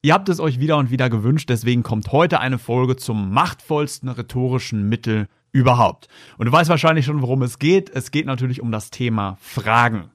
Ihr habt es euch wieder und wieder gewünscht, deswegen kommt heute eine Folge zum machtvollsten rhetorischen Mittel überhaupt. Und du weißt wahrscheinlich schon, worum es geht. Es geht natürlich um das Thema Fragen.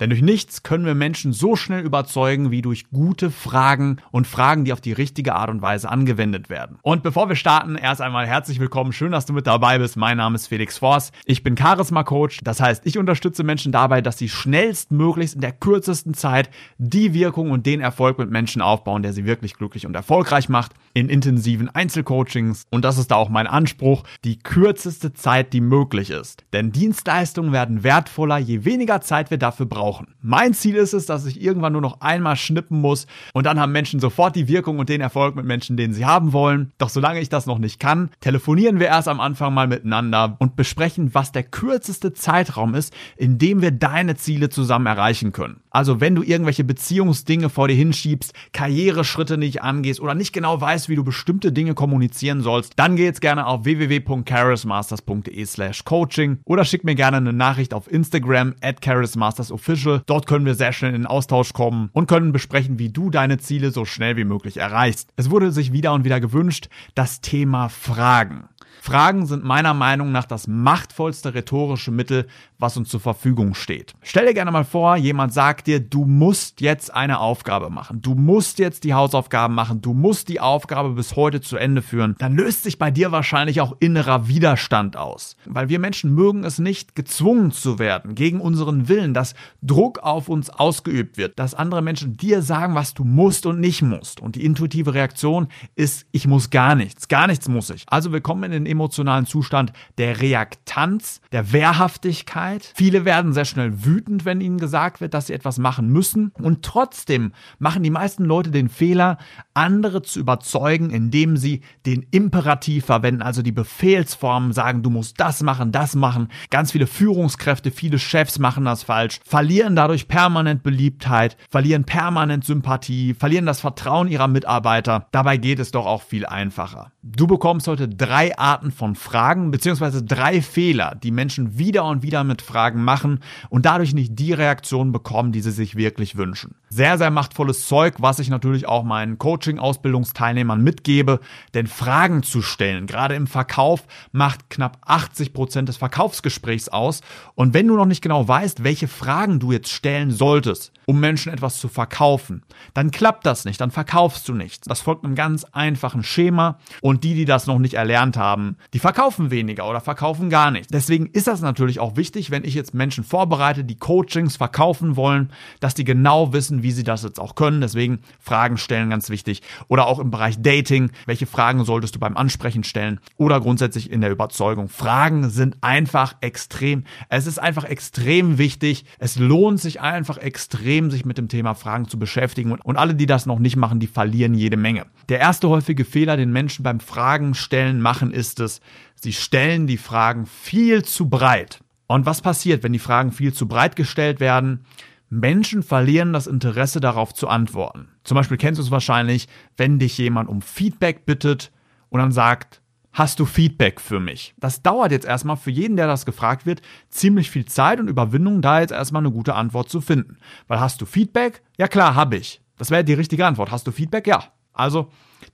Denn durch nichts können wir Menschen so schnell überzeugen wie durch gute Fragen und Fragen, die auf die richtige Art und Weise angewendet werden. Und bevor wir starten, erst einmal herzlich willkommen. Schön, dass du mit dabei bist. Mein Name ist Felix Voss. Ich bin Charisma Coach. Das heißt, ich unterstütze Menschen dabei, dass sie schnellstmöglichst in der kürzesten Zeit die Wirkung und den Erfolg mit Menschen aufbauen, der sie wirklich glücklich und erfolgreich macht in intensiven Einzelcoachings. Und das ist da auch mein Anspruch, die kürzeste Zeit, die möglich ist. Denn Dienstleistungen werden wertvoller, je weniger Zeit wir dafür brauchen. Mein Ziel ist es, dass ich irgendwann nur noch einmal schnippen muss und dann haben Menschen sofort die Wirkung und den Erfolg mit Menschen, den sie haben wollen. Doch solange ich das noch nicht kann, telefonieren wir erst am Anfang mal miteinander und besprechen, was der kürzeste Zeitraum ist, in dem wir deine Ziele zusammen erreichen können. Also wenn du irgendwelche Beziehungsdinge vor dir hinschiebst, Karriereschritte nicht angehst oder nicht genau weißt, wie du bestimmte Dinge kommunizieren sollst, dann geh jetzt gerne auf www.charismasters.de slash coaching oder schick mir gerne eine Nachricht auf Instagram at charismastersofficial. Dort können wir sehr schnell in den Austausch kommen und können besprechen, wie du deine Ziele so schnell wie möglich erreichst. Es wurde sich wieder und wieder gewünscht, das Thema Fragen. Fragen sind meiner Meinung nach das machtvollste rhetorische Mittel, was uns zur Verfügung steht. Stell dir gerne mal vor, jemand sagt dir, du musst jetzt eine Aufgabe machen, du musst jetzt die Hausaufgaben machen, du musst die Aufgabe bis heute zu Ende führen. Dann löst sich bei dir wahrscheinlich auch innerer Widerstand aus. Weil wir Menschen mögen es nicht, gezwungen zu werden, gegen unseren Willen, dass Druck auf uns ausgeübt wird, dass andere Menschen dir sagen, was du musst und nicht musst. Und die intuitive Reaktion ist, ich muss gar nichts, gar nichts muss ich. Also wir kommen in den emotionalen Zustand der Reaktanz, der Wehrhaftigkeit. Viele werden sehr schnell wütend, wenn ihnen gesagt wird, dass sie etwas machen müssen. Und trotzdem machen die meisten Leute den Fehler, andere zu überzeugen, indem sie den Imperativ verwenden, also die Befehlsformen sagen, du musst das machen, das machen. Ganz viele Führungskräfte, viele Chefs machen das falsch, verlieren dadurch permanent Beliebtheit, verlieren permanent Sympathie, verlieren das Vertrauen ihrer Mitarbeiter. Dabei geht es doch auch viel einfacher. Du bekommst heute drei Arten Arten von Fragen, beziehungsweise drei Fehler, die Menschen wieder und wieder mit Fragen machen und dadurch nicht die Reaktion bekommen, die sie sich wirklich wünschen. Sehr, sehr machtvolles Zeug, was ich natürlich auch meinen Coaching-Ausbildungsteilnehmern mitgebe, denn Fragen zu stellen, gerade im Verkauf, macht knapp 80 Prozent des Verkaufsgesprächs aus. Und wenn du noch nicht genau weißt, welche Fragen du jetzt stellen solltest, um Menschen etwas zu verkaufen, dann klappt das nicht, dann verkaufst du nichts. Das folgt einem ganz einfachen Schema und die, die das noch nicht erlernt haben, die verkaufen weniger oder verkaufen gar nicht. Deswegen ist das natürlich auch wichtig, wenn ich jetzt Menschen vorbereite, die Coachings verkaufen wollen, dass die genau wissen, wie sie das jetzt auch können. Deswegen Fragen stellen ganz wichtig. Oder auch im Bereich Dating, welche Fragen solltest du beim Ansprechen stellen? Oder grundsätzlich in der Überzeugung. Fragen sind einfach extrem. Es ist einfach extrem wichtig. Es lohnt sich einfach extrem, sich mit dem Thema Fragen zu beschäftigen. Und alle, die das noch nicht machen, die verlieren jede Menge. Der erste häufige Fehler, den Menschen beim Fragen stellen machen, ist es, sie stellen die Fragen viel zu breit. Und was passiert, wenn die Fragen viel zu breit gestellt werden? Menschen verlieren das Interesse darauf zu antworten. Zum Beispiel kennst du es wahrscheinlich, wenn dich jemand um Feedback bittet und dann sagt, hast du Feedback für mich? Das dauert jetzt erstmal für jeden, der das gefragt wird, ziemlich viel Zeit und Überwindung, da jetzt erstmal eine gute Antwort zu finden. Weil hast du Feedback? Ja klar, habe ich. Das wäre die richtige Antwort. Hast du Feedback? Ja. Also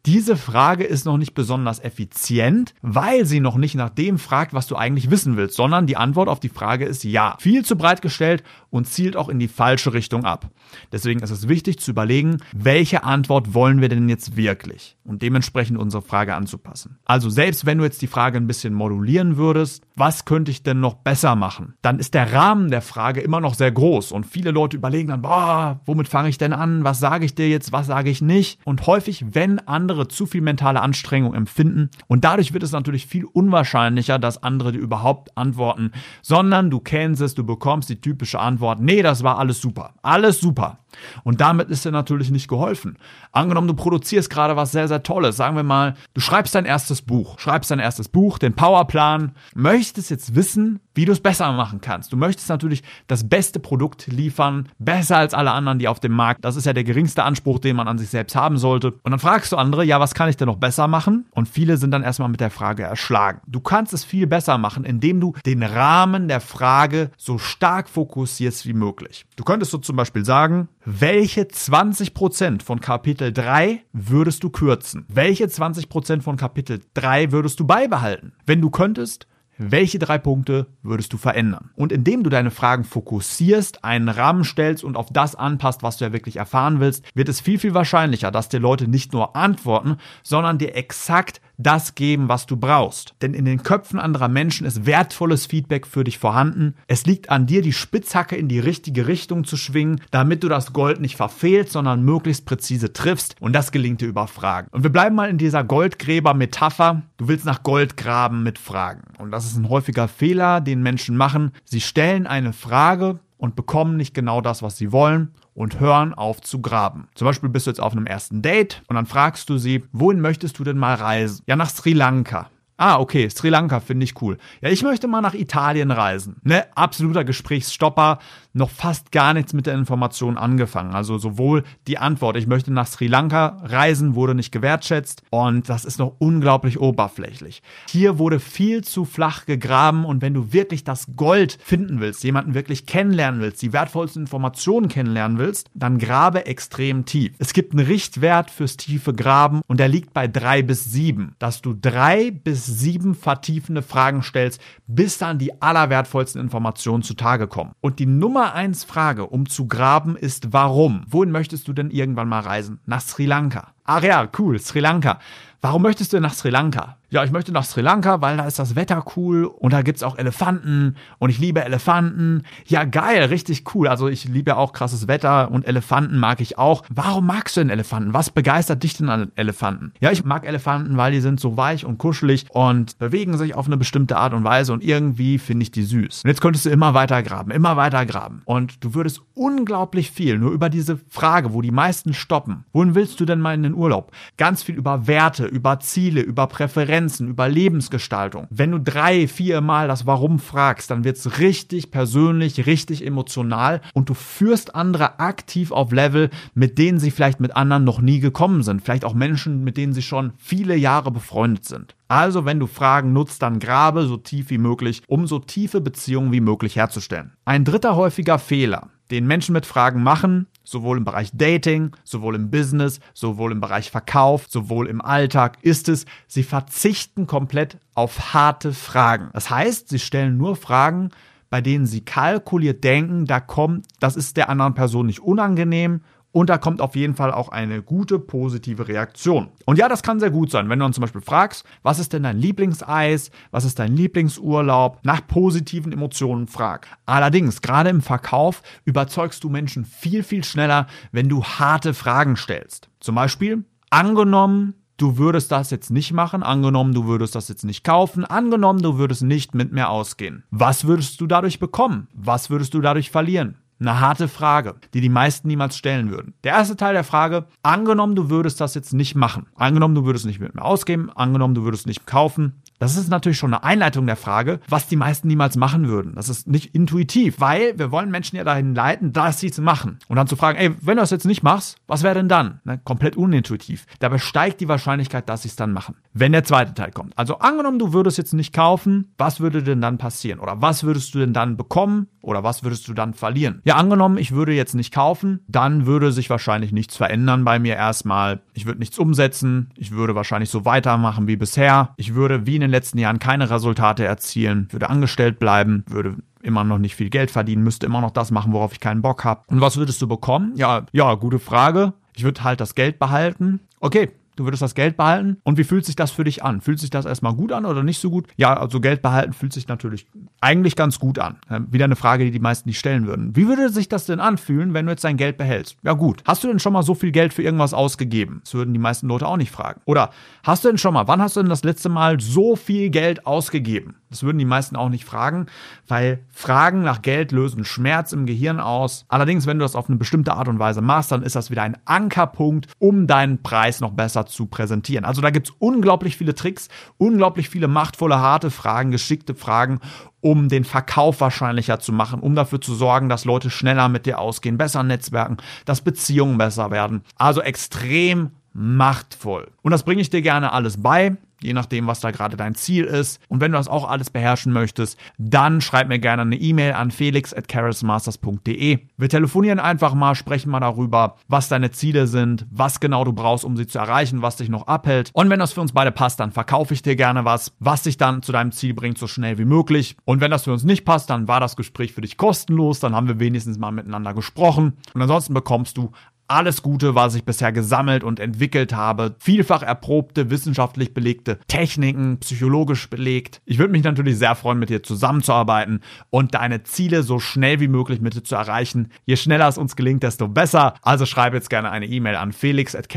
diese Frage ist noch nicht besonders effizient, weil sie noch nicht nach dem fragt, was du eigentlich wissen willst, sondern die Antwort auf die Frage ist ja. Viel zu breit gestellt und zielt auch in die falsche Richtung ab. Deswegen ist es wichtig zu überlegen, welche Antwort wollen wir denn jetzt wirklich und dementsprechend unsere Frage anzupassen. Also selbst wenn du jetzt die Frage ein bisschen modulieren würdest, was könnte ich denn noch besser machen? Dann ist der Rahmen der Frage immer noch sehr groß und viele Leute überlegen dann, boah, womit fange ich denn an? Was sage ich dir jetzt? Was sage ich nicht? Und häufig, wenn andere zu viel mentale Anstrengung empfinden. Und dadurch wird es natürlich viel unwahrscheinlicher, dass andere dir überhaupt antworten, sondern du kennst es, du bekommst die typische Antwort, nee, das war alles super. Alles super. Und damit ist dir natürlich nicht geholfen. Angenommen, du produzierst gerade was sehr, sehr Tolles. Sagen wir mal, du schreibst dein erstes Buch, schreibst dein erstes Buch, den Powerplan, möchtest jetzt wissen, wie du es besser machen kannst. Du möchtest natürlich das beste Produkt liefern, besser als alle anderen, die auf dem Markt. Das ist ja der geringste Anspruch, den man an sich selbst haben sollte. Und dann fragst du andere, ja, was kann ich denn noch besser machen? Und viele sind dann erstmal mit der Frage erschlagen. Du kannst es viel besser machen, indem du den Rahmen der Frage so stark fokussierst wie möglich. Du könntest so zum Beispiel sagen, welche 20% von Kapitel 3 würdest du kürzen? Welche 20% von Kapitel 3 würdest du beibehalten? Wenn du könntest, welche drei Punkte würdest du verändern? Und indem du deine Fragen fokussierst, einen Rahmen stellst und auf das anpasst, was du ja wirklich erfahren willst, wird es viel, viel wahrscheinlicher, dass dir Leute nicht nur antworten, sondern dir exakt das geben, was du brauchst. Denn in den Köpfen anderer Menschen ist wertvolles Feedback für dich vorhanden. Es liegt an dir, die Spitzhacke in die richtige Richtung zu schwingen, damit du das Gold nicht verfehlst, sondern möglichst präzise triffst. Und das gelingt dir über Fragen. Und wir bleiben mal in dieser Goldgräber-Metapher. Du willst nach Gold graben mit Fragen. Und das ist ein häufiger Fehler, den Menschen machen. Sie stellen eine Frage und bekommen nicht genau das, was sie wollen und hören auf zu graben. Zum Beispiel bist du jetzt auf einem ersten Date und dann fragst du sie, wohin möchtest du denn mal reisen? Ja, nach Sri Lanka. Ah, okay, Sri Lanka finde ich cool. Ja, ich möchte mal nach Italien reisen. Ne, absoluter Gesprächsstopper noch fast gar nichts mit der Information angefangen. Also sowohl die Antwort, ich möchte nach Sri Lanka reisen, wurde nicht gewertschätzt und das ist noch unglaublich oberflächlich. Hier wurde viel zu flach gegraben und wenn du wirklich das Gold finden willst, jemanden wirklich kennenlernen willst, die wertvollsten Informationen kennenlernen willst, dann grabe extrem tief. Es gibt einen Richtwert fürs tiefe Graben und der liegt bei drei bis sieben, dass du drei bis sieben vertiefende Fragen stellst, bis dann die allerwertvollsten Informationen zutage kommen. Und die Nummer Nummer eins Frage, um zu graben, ist warum? Wohin möchtest du denn irgendwann mal reisen? Nach Sri Lanka. Ach ja, cool, Sri Lanka. Warum möchtest du nach Sri Lanka? Ja, ich möchte nach Sri Lanka, weil da ist das Wetter cool und da gibt's auch Elefanten und ich liebe Elefanten. Ja, geil, richtig cool. Also ich liebe ja auch krasses Wetter und Elefanten mag ich auch. Warum magst du denn Elefanten? Was begeistert dich denn an Elefanten? Ja, ich mag Elefanten, weil die sind so weich und kuschelig und bewegen sich auf eine bestimmte Art und Weise und irgendwie finde ich die süß. Und jetzt könntest du immer weiter graben, immer weiter graben und du würdest unglaublich viel nur über diese Frage, wo die meisten stoppen. Wohin willst du denn mal in den Urlaub? Ganz viel über Werte, über Ziele, über Präferenzen, über Lebensgestaltung. Wenn du drei, vier Mal das Warum fragst, dann wird es richtig persönlich, richtig emotional und du führst andere aktiv auf Level, mit denen sie vielleicht mit anderen noch nie gekommen sind. Vielleicht auch Menschen, mit denen sie schon viele Jahre befreundet sind. Also, wenn du Fragen nutzt, dann grabe so tief wie möglich, um so tiefe Beziehungen wie möglich herzustellen. Ein dritter häufiger Fehler, den Menschen mit Fragen machen, sowohl im Bereich Dating, sowohl im Business, sowohl im Bereich Verkauf, sowohl im Alltag, ist es, sie verzichten komplett auf harte Fragen. Das heißt, sie stellen nur Fragen, bei denen sie kalkuliert denken, da kommt, das ist der anderen Person nicht unangenehm und da kommt auf jeden Fall auch eine gute, positive Reaktion. Und ja, das kann sehr gut sein, wenn du dann zum Beispiel fragst, was ist denn dein Lieblingseis, was ist dein Lieblingsurlaub, nach positiven Emotionen frag. Allerdings, gerade im Verkauf überzeugst du Menschen viel, viel schneller, wenn du harte Fragen stellst. Zum Beispiel, angenommen, du würdest das jetzt nicht machen, angenommen, du würdest das jetzt nicht kaufen, angenommen, du würdest nicht mit mir ausgehen. Was würdest du dadurch bekommen? Was würdest du dadurch verlieren? Eine harte Frage, die die meisten niemals stellen würden. Der erste Teil der Frage, angenommen, du würdest das jetzt nicht machen. Angenommen, du würdest nicht mit mir ausgeben. Angenommen, du würdest nicht kaufen. Das ist natürlich schon eine Einleitung der Frage, was die meisten niemals machen würden. Das ist nicht intuitiv, weil wir wollen Menschen ja dahin leiten, das sie zu machen. Und dann zu fragen, ey, wenn du das jetzt nicht machst, was wäre denn dann? Ne? Komplett unintuitiv. Dabei steigt die Wahrscheinlichkeit, dass sie es dann machen. Wenn der zweite Teil kommt. Also angenommen, du würdest jetzt nicht kaufen, was würde denn dann passieren? Oder was würdest du denn dann bekommen? Oder was würdest du dann verlieren? Ja, angenommen, ich würde jetzt nicht kaufen, dann würde sich wahrscheinlich nichts verändern bei mir erstmal. Ich würde nichts umsetzen. Ich würde wahrscheinlich so weitermachen wie bisher. Ich würde wie in den letzten Jahren keine Resultate erzielen, würde angestellt bleiben, würde immer noch nicht viel Geld verdienen, müsste immer noch das machen, worauf ich keinen Bock habe. Und was würdest du bekommen? Ja, ja, gute Frage. Ich würde halt das Geld behalten. Okay, du würdest das Geld behalten. Und wie fühlt sich das für dich an? Fühlt sich das erstmal gut an oder nicht so gut? Ja, also Geld behalten fühlt sich natürlich eigentlich ganz gut an. Wieder eine Frage, die die meisten nicht stellen würden. Wie würde sich das denn anfühlen, wenn du jetzt dein Geld behältst? Ja gut. Hast du denn schon mal so viel Geld für irgendwas ausgegeben? Das würden die meisten Leute auch nicht fragen. Oder hast du denn schon mal, wann hast du denn das letzte Mal so viel Geld ausgegeben? Das würden die meisten auch nicht fragen, weil Fragen nach Geld lösen Schmerz im Gehirn aus. Allerdings, wenn du das auf eine bestimmte Art und Weise machst, dann ist das wieder ein Ankerpunkt, um deinen Preis noch besser zu präsentieren. Also da gibt es unglaublich viele Tricks, unglaublich viele machtvolle, harte Fragen, geschickte Fragen, um den Verkauf wahrscheinlicher zu machen, um dafür zu sorgen, dass Leute schneller mit dir ausgehen, besser netzwerken, dass Beziehungen besser werden. Also extrem machtvoll. Und das bringe ich dir gerne alles bei. Je nachdem, was da gerade dein Ziel ist. Und wenn du das auch alles beherrschen möchtest, dann schreib mir gerne eine E-Mail an felix.carolsmasters.de. Wir telefonieren einfach mal, sprechen mal darüber, was deine Ziele sind, was genau du brauchst, um sie zu erreichen, was dich noch abhält. Und wenn das für uns beide passt, dann verkaufe ich dir gerne was, was dich dann zu deinem Ziel bringt, so schnell wie möglich. Und wenn das für uns nicht passt, dann war das Gespräch für dich kostenlos, dann haben wir wenigstens mal miteinander gesprochen. Und ansonsten bekommst du alles Gute, was ich bisher gesammelt und entwickelt habe. Vielfach erprobte, wissenschaftlich belegte Techniken, psychologisch belegt. Ich würde mich natürlich sehr freuen, mit dir zusammenzuarbeiten und deine Ziele so schnell wie möglich mit dir zu erreichen. Je schneller es uns gelingt, desto besser. Also schreib jetzt gerne eine E-Mail an felix at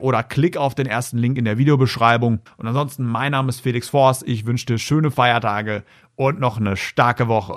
oder klick auf den ersten Link in der Videobeschreibung. Und ansonsten, mein Name ist Felix Forst. Ich wünsche dir schöne Feiertage und noch eine starke Woche.